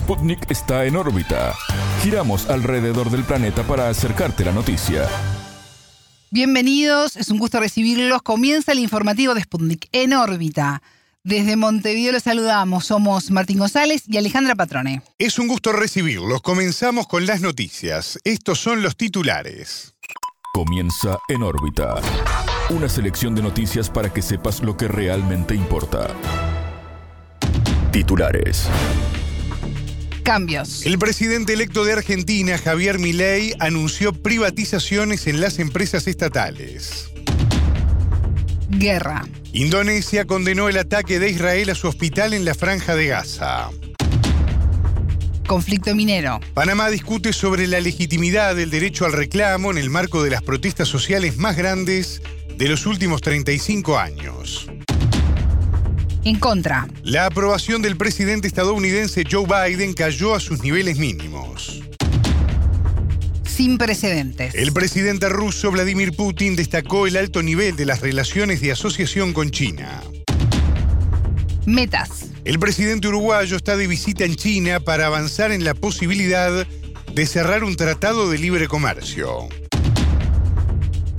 Sputnik está en órbita. Giramos alrededor del planeta para acercarte la noticia. Bienvenidos, es un gusto recibirlos. Comienza el informativo de Sputnik en órbita. Desde Montevideo los saludamos. Somos Martín González y Alejandra Patrone. Es un gusto recibirlos. Comenzamos con las noticias. Estos son los titulares. Comienza en órbita. Una selección de noticias para que sepas lo que realmente importa. Titulares. Cambios. El presidente electo de Argentina, Javier Milei, anunció privatizaciones en las empresas estatales. Guerra. Indonesia condenó el ataque de Israel a su hospital en la franja de Gaza. Conflicto minero. Panamá discute sobre la legitimidad del derecho al reclamo en el marco de las protestas sociales más grandes de los últimos 35 años. En contra. La aprobación del presidente estadounidense Joe Biden cayó a sus niveles mínimos. Sin precedentes. El presidente ruso Vladimir Putin destacó el alto nivel de las relaciones de asociación con China. Metas. El presidente uruguayo está de visita en China para avanzar en la posibilidad de cerrar un tratado de libre comercio.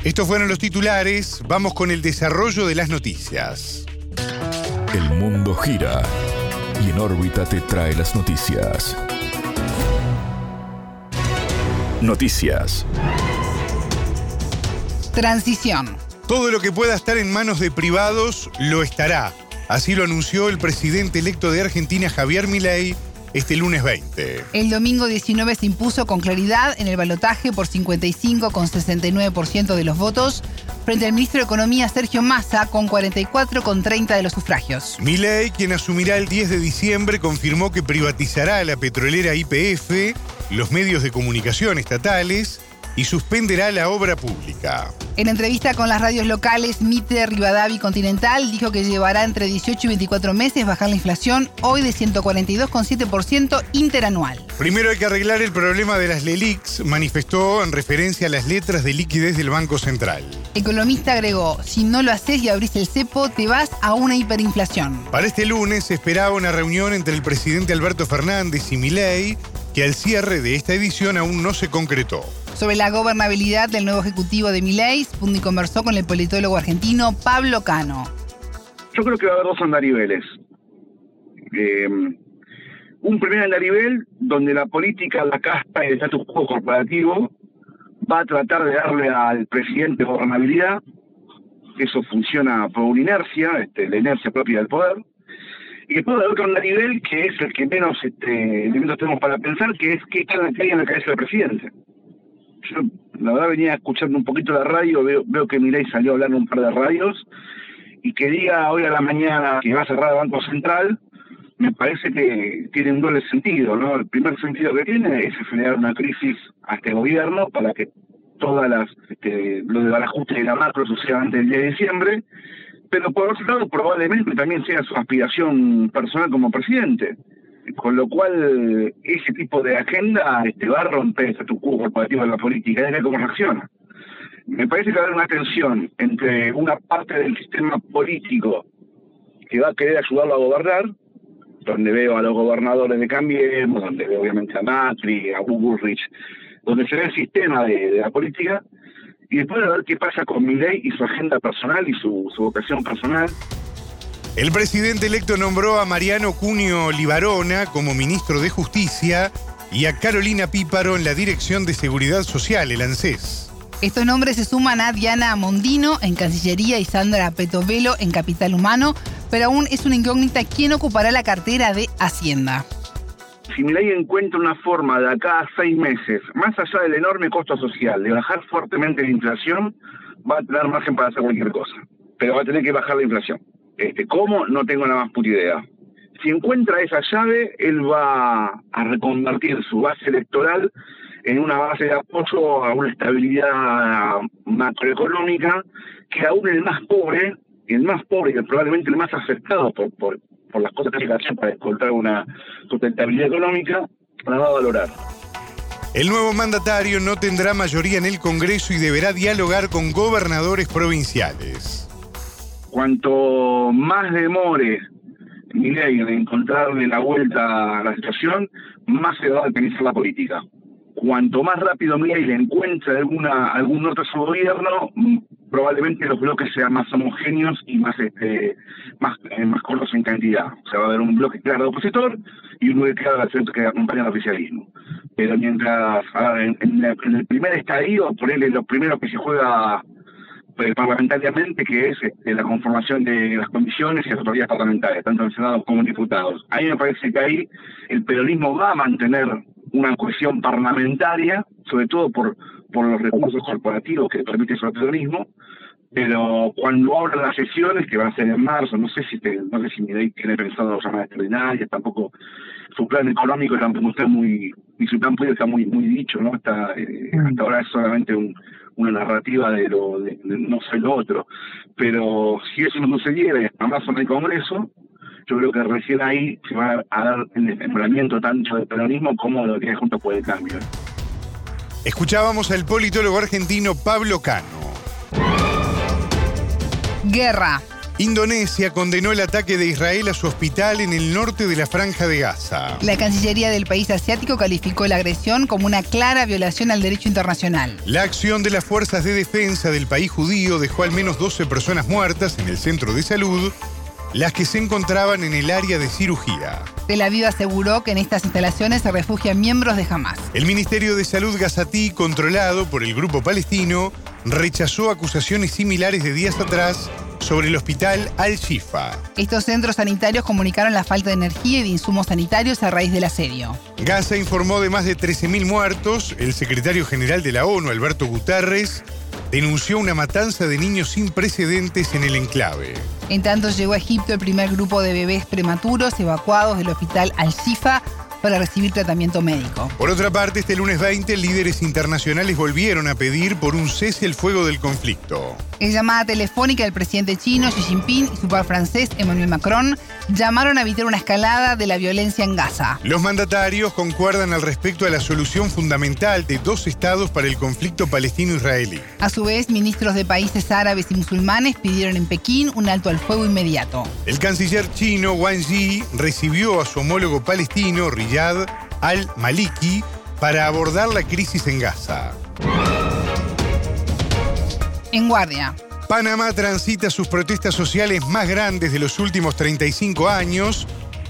Estos fueron los titulares, vamos con el desarrollo de las noticias. El mundo gira y en órbita te trae las noticias. Noticias. Transición. Todo lo que pueda estar en manos de privados lo estará. Así lo anunció el presidente electo de Argentina, Javier Milei, este lunes 20. El domingo 19 se impuso con claridad en el balotaje por 55,69% de los votos frente al ministro de Economía Sergio Massa con 44,30 de los sufragios. Milei, quien asumirá el 10 de diciembre, confirmó que privatizará la petrolera IPF, los medios de comunicación estatales y suspenderá la obra pública. En entrevista con las radios locales, Mitre Rivadavi Continental dijo que llevará entre 18 y 24 meses bajar la inflación, hoy de 142,7% interanual. Primero hay que arreglar el problema de las LELIX, manifestó en referencia a las letras de liquidez del Banco Central. Economista agregó, si no lo haces y abrís el cepo, te vas a una hiperinflación. Para este lunes se esperaba una reunión entre el presidente Alberto Fernández y Milei, que al cierre de esta edición aún no se concretó. Sobre la gobernabilidad del nuevo ejecutivo de Milei, Spundi conversó con el politólogo argentino Pablo Cano. Yo creo que va a haber dos andariveles. Eh, un primer andarivel donde la política, la casta y el status quo corporativo va a tratar de darle al presidente gobernabilidad. Eso funciona por una inercia, este, la inercia propia del poder. Y después hay otro andarivel que es el que menos este, elementos tenemos para pensar, que es qué está en la cabeza del presidente yo la verdad venía escuchando un poquito la radio, veo, veo que Milei salió a hablar en un par de radios, y que diga hoy a la mañana que va a cerrar el Banco Central, me parece que tiene un doble sentido, ¿no? El primer sentido que tiene es generar una crisis a este gobierno para que todas las, este, lo de ajuste de la macro suceda antes del día de diciembre, pero por otro lado probablemente también sea su aspiración personal como presidente con lo cual ese tipo de agenda este, va a romper ese tu corporativo de la política, es cómo reacciona. Me parece que va a haber una tensión entre una parte del sistema político que va a querer ayudarlo a gobernar, donde veo a los gobernadores de Cambiemos, donde veo obviamente a Macri, a Bullrich, donde se ve el sistema de, la política, y después a ver qué pasa con Milei y su agenda personal y su vocación personal. El presidente electo nombró a Mariano Cunio Libarona como ministro de Justicia y a Carolina Píparo en la Dirección de Seguridad Social, el ANSES. Estos nombres se suman a Diana Mondino en Cancillería y Sandra Petovelo en Capital Humano, pero aún es una incógnita quién ocupará la cartera de Hacienda. Si mi ley encuentra una forma de acá a seis meses, más allá del enorme costo social, de bajar fuertemente la inflación, va a tener margen para hacer cualquier cosa. Pero va a tener que bajar la inflación. Este, ¿Cómo? No tengo la más puta idea. Si encuentra esa llave, él va a reconvertir su base electoral en una base de apoyo a una estabilidad macroeconómica que aún el más pobre, el más pobre y probablemente el más afectado por, las cosas que hay que hacer para encontrar una sustentabilidad económica, la va a valorar. El nuevo mandatario no tendrá mayoría en el Congreso y deberá dialogar con gobernadores provinciales cuanto más demore Milei en encontrarle la vuelta a la situación, más se va a depenizar la política. Cuanto más rápido Milei le encuentre alguna, algún norte a su gobierno, mm, probablemente los bloques sean más homogéneos y más este más, eh, más cortos en cantidad. O sea, va a haber un bloque claro de opositor y un bloque claro de que acompaña al oficialismo. Pero mientras, en, el primer estadio, ponerle lo primero que se juega parlamentariamente, que es este, la conformación de las comisiones y las autoridades parlamentarias, tanto en Senado como en diputados. A mí me parece que ahí el peronismo va a mantener una cohesión parlamentaria, sobre todo por, por los recursos corporativos que permite el peronismo, pero cuando abran las sesiones, que van a ser en marzo, no sé si no sé si tiene pensado llamar extraordinarias, tampoco su plan económico tampoco está muy, y su plan político está muy muy dicho, ¿no? Hasta, eh, mm. hasta ahora es solamente una narrativa de lo de, no sé lo otro. Pero si eso no sucediera y hasta marzo en el Congreso, yo creo que recién ahí se va a dar el desmembramiento tanto del peronismo como de lo que es Juntos por el Cambio. Escuchábamos al politólogo argentino Pablo Cano. Guerra. Indonesia condenó el ataque de Israel a su hospital en el norte de la franja de Gaza. La Cancillería del país asiático calificó la agresión como una clara violación al derecho internacional. La acción de las fuerzas de defensa del país judío dejó al menos 12 personas muertas en el centro de salud, las que se encontraban en el área de cirugía. Tel Aviv aseguró que en estas instalaciones se refugian miembros de Hamas. El Ministerio de Salud gazatí, controlado por el grupo palestino, rechazó acusaciones similares de días atrás sobre el hospital Al-Shifa. Estos centros sanitarios comunicaron la falta de energía y de insumos sanitarios a raíz del asedio. Gaza informó de más de 13.000 muertos. El secretario general de la ONU, Alberto Guterres, denunció una matanza de niños sin precedentes en el enclave. En tanto llegó a Egipto el primer grupo de bebés prematuros evacuados del hospital Al-Shifa para recibir tratamiento médico. Por otra parte, este lunes 20, líderes internacionales volvieron a pedir por un cese el fuego del conflicto. En llamada telefónica, el presidente chino Xi Jinping y su par francés Emmanuel Macron llamaron a evitar una escalada de la violencia en Gaza. Los mandatarios concuerdan al respecto a la solución fundamental de dos estados para el conflicto palestino-israelí. A su vez, ministros de países árabes y musulmanes pidieron en Pekín un alto al fuego inmediato. El canciller chino Wang Yi recibió a su homólogo palestino Riyad al-Maliki para abordar la crisis en Gaza. En guardia. Panamá transita sus protestas sociales más grandes de los últimos 35 años,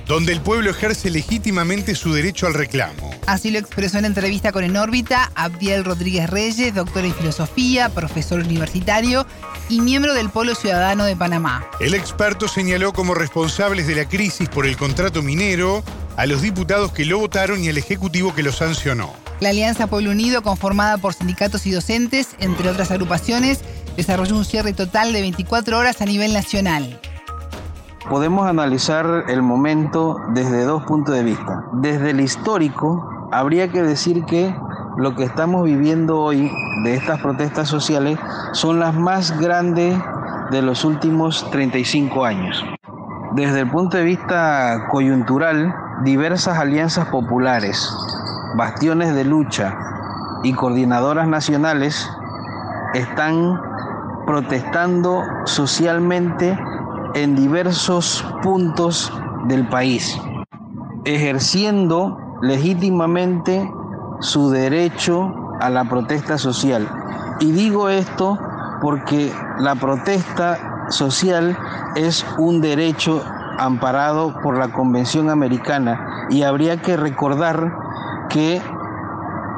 donde el pueblo ejerce legítimamente su derecho al reclamo. Así lo expresó en entrevista con En órbita Abdiel Rodríguez Reyes, doctor en filosofía, profesor universitario y miembro del Polo Ciudadano de Panamá. El experto señaló como responsables de la crisis por el contrato minero a los diputados que lo votaron y al Ejecutivo que lo sancionó. La Alianza Pueblo Unido, conformada por sindicatos y docentes, entre otras agrupaciones, desarrolló un cierre total de 24 horas a nivel nacional. Podemos analizar el momento desde dos puntos de vista. Desde el histórico, habría que decir que lo que estamos viviendo hoy de estas protestas sociales son las más grandes de los últimos 35 años. Desde el punto de vista coyuntural, diversas alianzas populares, bastiones de lucha y coordinadoras nacionales están protestando socialmente en diversos puntos del país, ejerciendo legítimamente su derecho a la protesta social. Y digo esto porque la protesta social es un derecho amparado por la Convención Americana y habría que recordar que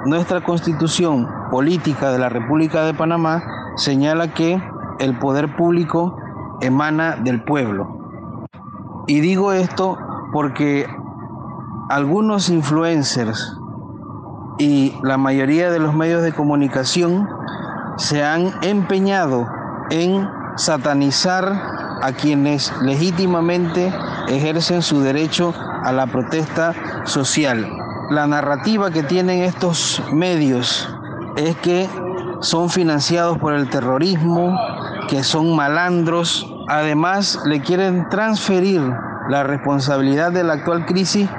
nuestra constitución política de la República de Panamá señala que el poder público emana del pueblo. Y digo esto porque algunos influencers y la mayoría de los medios de comunicación se han empeñado en satanizar a quienes legítimamente ejercen su derecho a la protesta social. La narrativa que tienen estos medios es que son financiados por el terrorismo, que son malandros. Además, le quieren transferir la responsabilidad de la actual crisis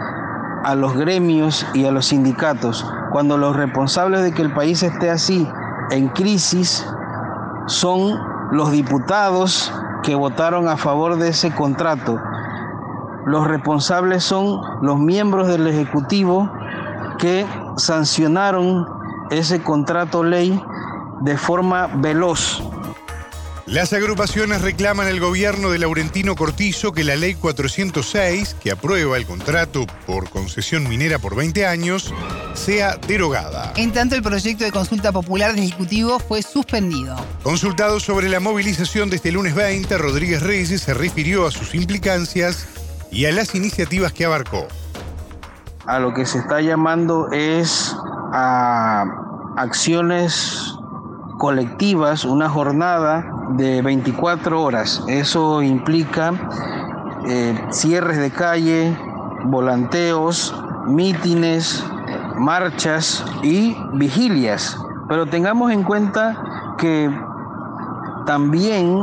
a los gremios y a los sindicatos, cuando los responsables de que el país esté así en crisis son los diputados que votaron a favor de ese contrato. los responsables son los miembros del Ejecutivo que sancionaron ese contrato ley de forma veloz. Las agrupaciones reclaman al gobierno de Laurentino Cortizo que la ley 406, que aprueba el contrato por concesión minera por 20 años, sea derogada. En tanto, el proyecto de consulta popular del Ejecutivo fue suspendido. Consultado sobre la movilización de este lunes 20, Rodríguez Reyes se refirió a sus implicancias y a las iniciativas que abarcó. A lo que se está llamando es a acciones colectivas, una jornada de 24 horas. Eso implica eh, cierres de calle, volanteos, mítines, marchas y vigilias. Pero tengamos en cuenta que también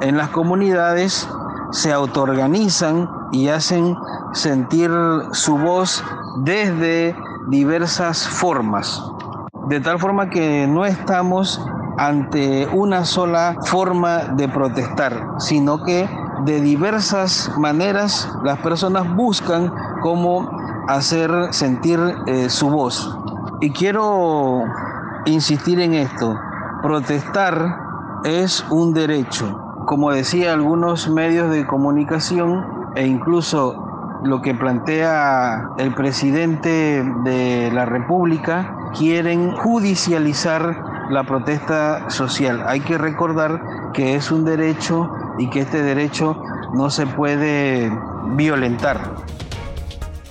en las comunidades se autoorganizan y hacen sentir su voz desde diversas formas de tal forma que no estamos ante una sola forma de protestar, sino que de diversas maneras las personas buscan cómo hacer sentir eh, su voz. Y quiero insistir en esto, protestar es un derecho. Como decía algunos medios de comunicación e incluso lo que plantea el presidente de la República, quieren judicializar la protesta social. Hay que recordar que es un derecho y que este derecho no se puede violentar.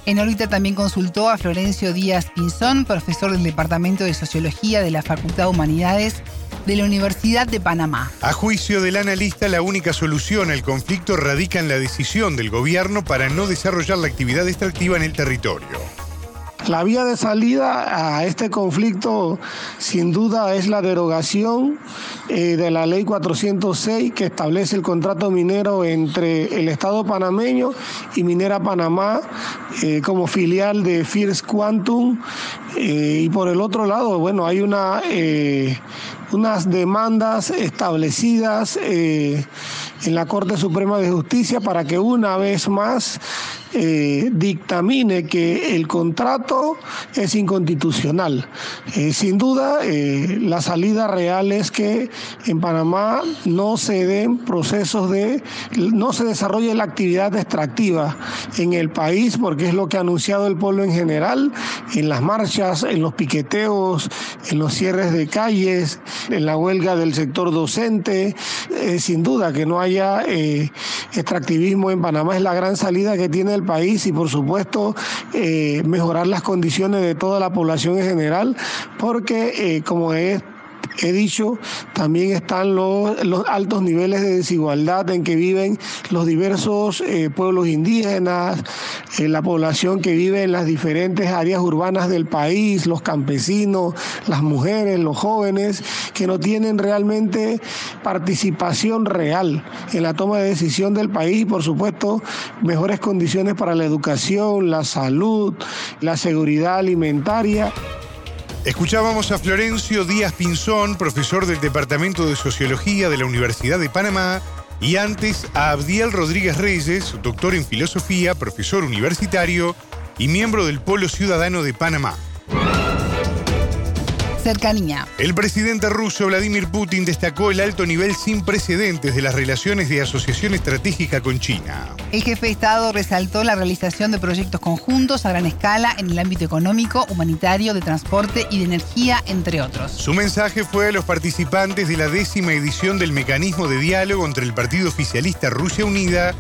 En órbita también consultó a Florencio Díaz Pinzón, profesor del Departamento de Sociología de la Facultad de Humanidades de la Universidad de Panamá. A juicio del analista, la única solución al conflicto radica en la decisión del gobierno para no desarrollar la actividad extractiva en el territorio. La vía de salida a este conflicto sin duda es la derogación eh, de la ley 406 que establece el contrato minero entre el Estado panameño y Minera Panamá eh, como filial de First Quantum. Eh, y por el otro lado, bueno, hay una, unas demandas establecidas en la Corte Suprema de Justicia para que una vez más eh, dictamine que el contrato es inconstitucional. Eh, sin duda, eh, la salida real es que en Panamá no se den procesos de, no se desarrolle la actividad extractiva en el país, porque es lo que ha anunciado el pueblo en general, en las marchas, en los piqueteos, en los cierres de calles, en la huelga del sector docente. sin duda que no haya extractivismo en Panamá es la gran salida que tiene el país y por supuesto eh, mejorar las condiciones de toda la población en general, porque eh, como es he dicho, también están los, altos niveles de desigualdad en que viven los diversos eh, pueblos indígenas, eh, la población que vive en las diferentes áreas urbanas del país, los campesinos, las mujeres, los jóvenes, que no tienen realmente participación real en la toma de decisión del país y por supuesto mejores condiciones para la educación, la salud, la seguridad alimentaria. Escuchábamos a Florencio Díaz Pinzón, profesor del Departamento de Sociología de la Universidad de Panamá, y antes a Abdiel Rodríguez Reyes, doctor en filosofía, profesor universitario y miembro del Polo Ciudadano de Panamá cercanía. El presidente ruso Vladimir Putin destacó el alto nivel sin precedentes de las relaciones de asociación estratégica con China. El jefe de Estado resaltó la realización de proyectos conjuntos a gran escala en el ámbito económico, humanitario, de transporte y de energía, entre otros. Su mensaje fue a los participantes de la décima edición del mecanismo de diálogo entre el partido oficialista Rusia Unida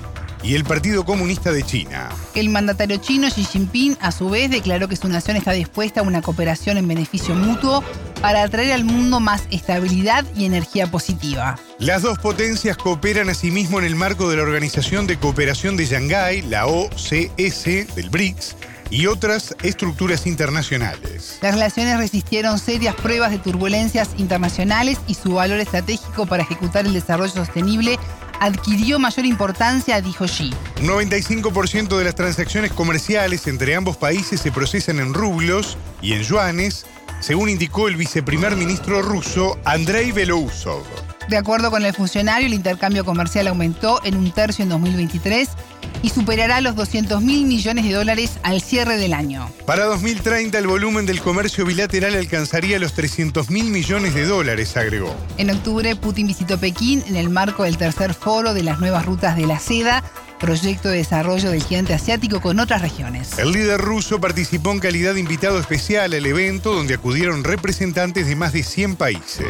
y el Partido Comunista de China. El mandatario chino Xi Jinping, a su vez, declaró que su nación está dispuesta a una cooperación en beneficio mutuo para atraer al mundo más estabilidad y energía positiva. Las dos potencias cooperan asimismo en el marco de la Organización de Cooperación de Shanghái, la OCS del BRICS, y otras estructuras internacionales. Las relaciones resistieron serias pruebas de turbulencias internacionales y su valor estratégico para ejecutar el desarrollo sostenible adquirió mayor importancia, dijo Xi. 95% de las transacciones comerciales entre ambos países se procesan en rublos y en yuanes, según indicó el viceprimer ministro ruso Andrei Belousov. De acuerdo con el funcionario, el intercambio comercial aumentó en un tercio en 2023 y superará los 200 mil millones de dólares al cierre del año. Para 2030 el volumen del comercio bilateral alcanzaría los 300 mil millones de dólares, agregó. En octubre, Putin visitó Pekín en el marco del tercer foro de las nuevas rutas de la seda proyecto de desarrollo del gigante asiático con otras regiones. El líder ruso participó en calidad de invitado especial al evento donde acudieron representantes de más de 100 países.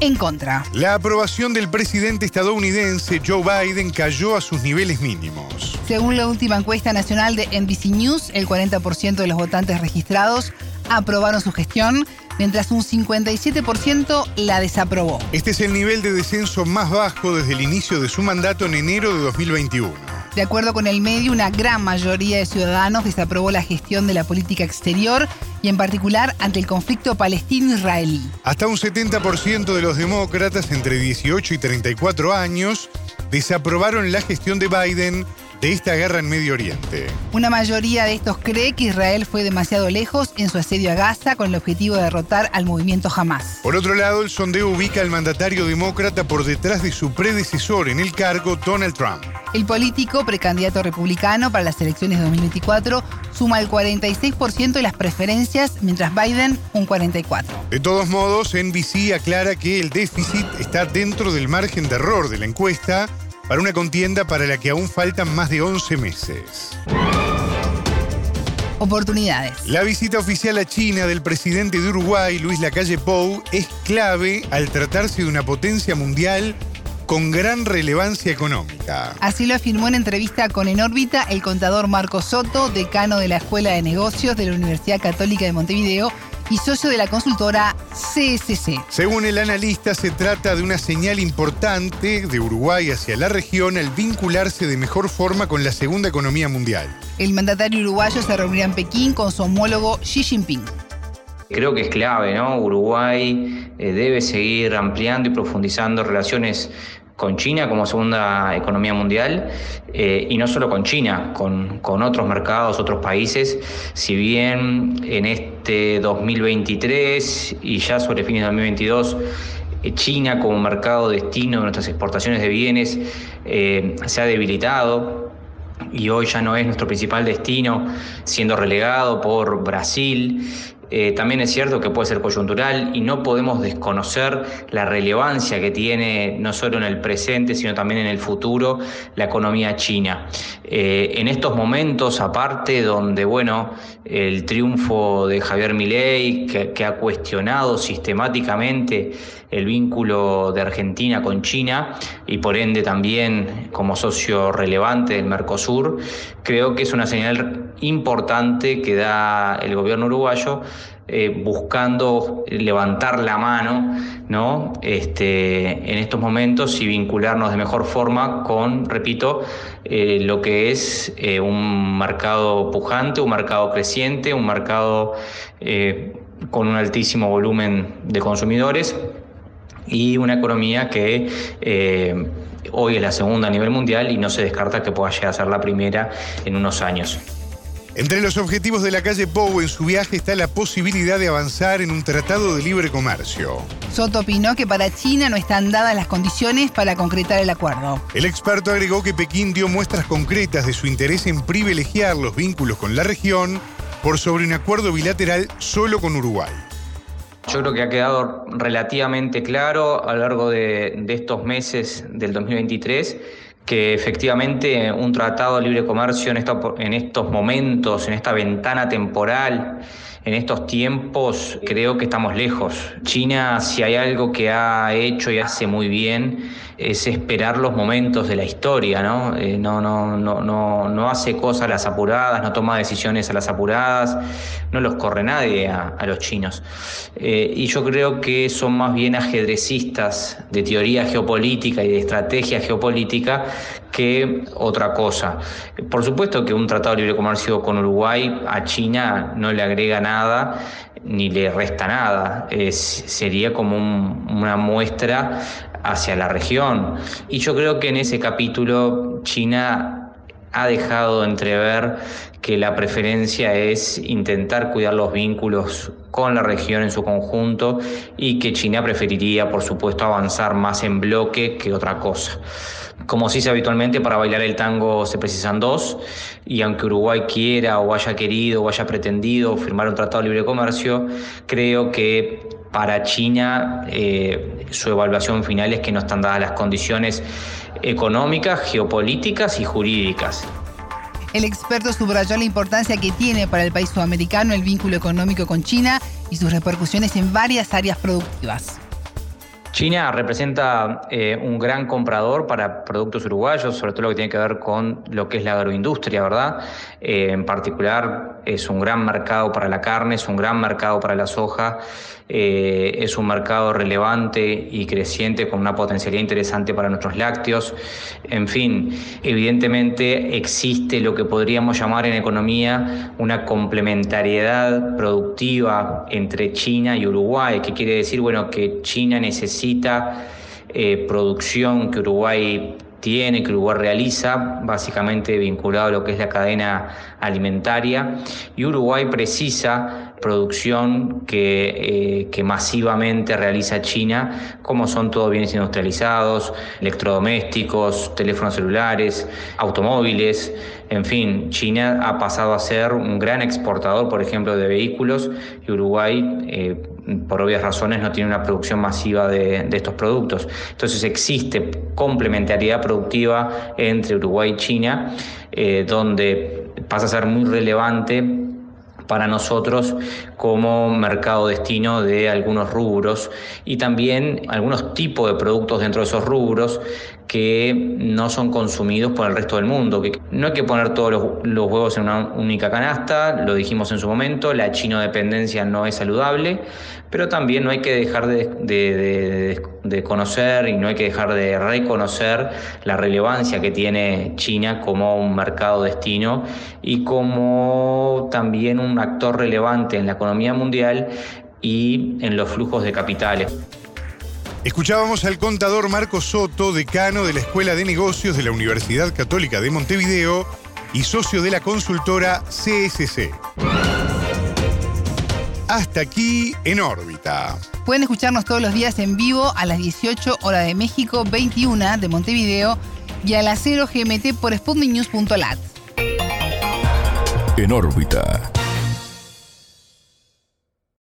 En contra. La aprobación del presidente estadounidense Joe Biden cayó a sus niveles mínimos. Según la última encuesta nacional de NBC News, el 40% de los votantes registrados aprobaron su gestión, mientras un 57% la desaprobó. Este es el nivel de descenso más bajo desde el inicio de su mandato en enero de 2021. De acuerdo con el medio, una gran mayoría de ciudadanos desaprobó la gestión de la política exterior y en particular ante el conflicto palestino-israelí. Hasta un 70% de los demócratas entre 18 y 34 años desaprobaron la gestión de Biden de esta guerra en Medio Oriente. Una mayoría de estos cree que Israel fue demasiado lejos en su asedio a Gaza con el objetivo de derrotar al movimiento Hamas. Por otro lado, el sondeo ubica al mandatario demócrata por detrás de su predecesor en el cargo, Donald Trump. El político, precandidato republicano para las elecciones de 2024, suma el 46% de las preferencias, mientras Biden un 44%. De todos modos, NBC aclara que el déficit está dentro del margen de error de la encuesta para una contienda para la que aún faltan más de 11 meses. Oportunidades. La visita oficial a China del presidente de Uruguay, Luis Lacalle Pou, es clave al tratarse de una potencia mundial con gran relevancia económica. Así lo afirmó en entrevista con En órbita el contador Marco Soto, decano de la Escuela de Negocios de la Universidad Católica de Montevideo, y socio de la consultora CSC. Según el analista, se trata de una señal importante de Uruguay hacia la región al vincularse de mejor forma con la segunda economía mundial. El mandatario uruguayo se reunirá en Pekín con su homólogo Xi Jinping. Creo que es clave, ¿no? Uruguay eh, debe seguir ampliando y profundizando relaciones con China como segunda economía mundial eh, y no solo con China, con, con, otros mercados, otros países. Si bien en este 2023 y ya sobre fines de 2022 eh, China como mercado destino de nuestras exportaciones de bienes eh, se ha debilitado y hoy ya no es nuestro principal destino, siendo relegado por Brasil eh, también es cierto que puede ser coyuntural y no podemos desconocer la relevancia que tiene no solo en el presente, sino también en el futuro la economía china. Eh, en estos momentos, aparte donde, bueno, el triunfo de Javier Milei, que, ha cuestionado sistemáticamente el vínculo de Argentina con China y por ende también como socio relevante del Mercosur, creo que es una señal importante que da el gobierno uruguayo eh, buscando levantar la mano ¿no? este, en estos momentos y vincularnos de mejor forma con, repito, eh, lo que es eh, un mercado pujante, un mercado creciente, un mercado con un altísimo volumen de consumidores y una economía que hoy es la segunda a nivel mundial y no se descarta que pueda llegar a ser la primera en unos años. Entre los objetivos de la calle Pou en su viaje está la posibilidad de avanzar en un tratado de libre comercio. Soto opinó que para China no están dadas las condiciones para concretar el acuerdo. El experto agregó que Pekín dio muestras concretas de su interés en privilegiar los vínculos con la región por sobre un acuerdo bilateral solo con Uruguay. Yo creo que ha quedado relativamente claro a lo largo de, de estos meses del 2023 que efectivamente un tratado de libre comercio en, en estos momentos, en esta ventana temporal, en estos tiempos, creo que estamos lejos. China, si hay algo que ha hecho y hace muy bien, es esperar los momentos de la historia, ¿no? Eh, no, no, no, no, no hace cosas a las apuradas, no toma decisiones a las apuradas, no los corre nadie a, los chinos. Eh, y yo creo que son más bien ajedrecistas de teoría geopolítica y de estrategia geopolítica que otra cosa. Por supuesto que un tratado de libre comercio con Uruguay a China no le agrega nada ni le resta nada. sería como una muestra hacia la región. Y yo creo que en ese capítulo China ha dejado entrever que la preferencia es intentar cuidar los vínculos con la región en su conjunto y que China preferiría, por supuesto, avanzar más en bloque que otra cosa. Como se dice habitualmente, para bailar el tango se precisan dos, y aunque Uruguay quiera o haya querido o haya pretendido firmar un tratado de libre comercio, creo que para China eh, su evaluación final es que no están dadas las condiciones económicas, geopolíticas y jurídicas. El experto subrayó la importancia que tiene para el país sudamericano el vínculo económico con China y sus repercusiones en varias áreas productivas. China representa eh, un gran comprador para productos uruguayos, sobre todo lo que tiene que ver con lo que es la agroindustria, ¿verdad? Eh, en particular es un gran mercado para la carne, es un gran mercado para la soja, eh, es un mercado relevante y creciente con una potencialidad interesante para nuestros lácteos. En fin, evidentemente existe lo que podríamos llamar en economía una complementariedad productiva entre China y Uruguay, que quiere decir, bueno, que China necesita eh, producción que Uruguay tiene, que Uruguay realiza, básicamente vinculado a lo que es la cadena alimentaria, y Uruguay precisa producción que, eh, que masivamente realiza China, como son todos bienes industrializados, electrodomésticos, teléfonos celulares, automóviles, en fin, China ha pasado a ser un gran exportador, por ejemplo, de vehículos y Uruguay, eh, por obvias razones, no tiene una producción masiva de, estos productos. Entonces existe complementariedad productiva entre Uruguay y China, eh, donde pasa a ser muy relevante para nosotros como mercado destino de algunos rubros y también algunos tipos de productos dentro de esos rubros que no son consumidos por el resto del mundo. Que no hay que poner todos los, huevos en una única canasta, lo dijimos en su momento, la chino dependencia no es saludable, pero también no hay que dejar de, de, conocer y no hay que dejar de reconocer la relevancia que tiene China como un mercado destino y como también un actor relevante en la economía mundial y en los flujos de capitales. Escuchábamos al contador Marco Soto, decano de la Escuela de Negocios de la Universidad Católica de Montevideo y socio de la consultora CSC. Hasta aquí en órbita. Pueden escucharnos todos los días en vivo a las 18 horas de México, 21 de Montevideo y a las 0 GMT por sputniknews.lat. En órbita.